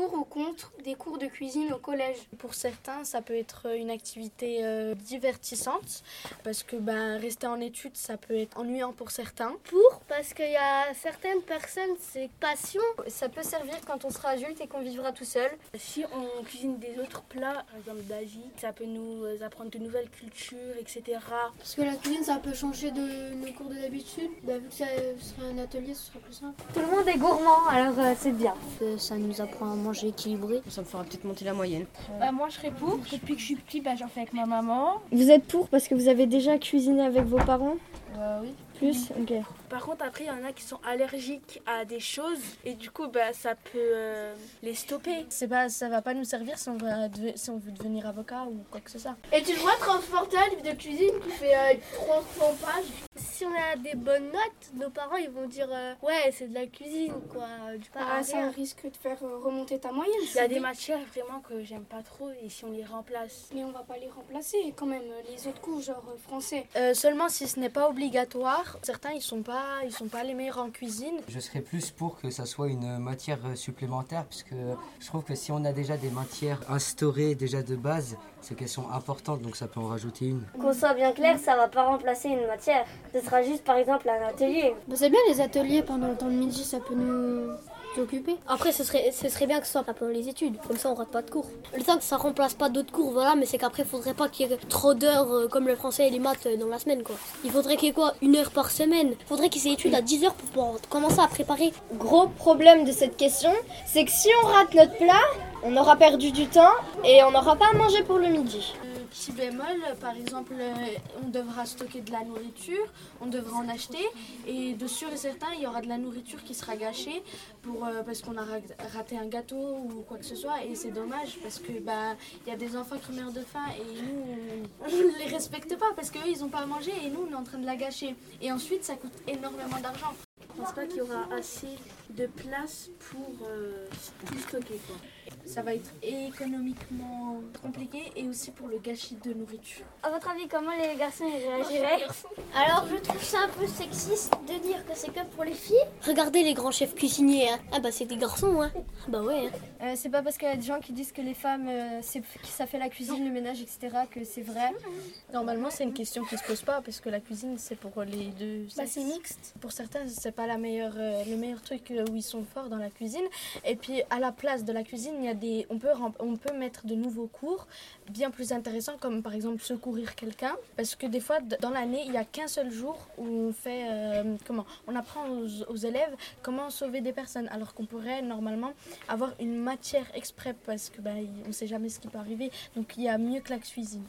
pour ou contre des cours de cuisine au collège Pour certains, ça peut être une activité euh, divertissante parce que ben, rester en études, ça peut être ennuyant pour certains. Pour, parce qu'il y a certaines personnes, c'est passion. Ça peut servir quand on sera adulte et qu'on vivra tout seul. Si on cuisine des autres plats, par exemple d'Asie, ça peut nous apprendre de nouvelles cultures, etc. Parce que la cuisine, ça peut changer de nos cours de d'habitude. Bah, vu que ça serait un atelier, ce serait plus simple. Tout le monde est gourmand, alors euh, c'est bien. Ça nous apprend à manger équilibré. Ça me fera peut-être monter la moyenne. Bah, moi, je serais pour. Depuis que je suis petit, bah, j'en fais avec ma maman. Vous êtes pour parce que vous avez déjà cuisiné avec vos parents euh, oui. Plus Ok. Par contre, après, il y en a qui sont allergiques à des choses et du coup, bah, ça peut euh, les stopper. C'est pas, ça va pas nous servir si on, veut, si on veut devenir avocat ou quoi que ce soit. Et tu le vois transporter un livre de cuisine qui fait euh, 300 pages Si on a des bonnes notes, nos parents ils vont dire euh, ouais, c'est de la cuisine quoi. Du ah, ça risque de faire euh, remonter ta moyenne. Il y a des matières vraiment que j'aime pas trop et si on les remplace. Mais on va pas les remplacer quand même, les autres cours, genre français. seulement si ce n'est pas obligatoire. Certains ils sont pas, ils sont pas les meilleurs en cuisine. Je serais plus pour que ça soit une matière supplémentaire, puisque je trouve que si on a déjà des matières instaurées déjà de base, c'est qu'elles sont importantes, donc ça peut en rajouter une. Qu'on soit bien clair, ça va pas remplacer une matière. Ce sera juste par exemple un atelier. Bah, c'est bien les ateliers pendant le temps de midi, ça peut nous occuper. Après, ce serait, ce serait bien que ce soit pendant les études, comme ça on rate pas de cours. Le temps que ça remplace pas d'autres cours, voilà, mais c'est qu'après, il faudrait pas qu'il y ait trop d'heures euh, comme le français et les maths euh, dans la semaine, quoi. Il faudrait qu'il y ait quoi? Une heure par semaine Il faudrait qu'ils aient études à 10 heures pour pouvoir commencer à préparer. Gros problème de cette question, c'est que si on rate notre plat, on aura perdu du temps et on n'aura pas à manger pour le midi petit bémol, par exemple, euh, on devra stocker de la nourriture, on devra en acheter, et de sûr et certain, il y aura de la nourriture qui sera gâchée euh, parce qu'on a raté un gâteau ou quoi que ce soit, et c'est dommage parce que bah il y a des enfants qui meurent de faim et nous on ne les respecte pas parce qu'eux ils n'ont pas à manger et nous on est en train de la gâcher. Et ensuite ça coûte énormément d'argent. Je pense pas qu'il y aura assez de place pour euh, tout stocker. Quoi. Ça va être économiquement compliqué et aussi pour le gâchis de nourriture. À votre avis, comment les garçons réagiraient Alors, je trouve ça un peu sexiste de dire que c'est que pour les filles. Regardez les grands chefs cuisiniers. Hein. Ah bah c'est des garçons, hein. Bah ouais. Hein. Euh, c'est pas parce qu'il y a des gens qui disent que les femmes, euh, ça fait la cuisine, le ménage, etc. que c'est vrai. Normalement, c'est une question qui se pose pas parce que la cuisine, c'est pour les deux. Bah, c'est mixte. Pour certains, c'est pas la meilleure, euh, le meilleur truc où ils sont forts dans la cuisine. Et puis, à la place de la cuisine, il y a des, on peut, on peut mettre de nouveaux cours bien plus intéressants, comme par exemple secourir quelqu'un, parce que des fois, dans l'année, il n'y a qu'un seul jour où on fait, comment, on apprend aux, élèves comment sauver des personnes, alors qu'on pourrait normalement avoir une matière exprès parce que bah, on ne sait jamais ce qui peut arriver. Donc il y a mieux que la cuisine.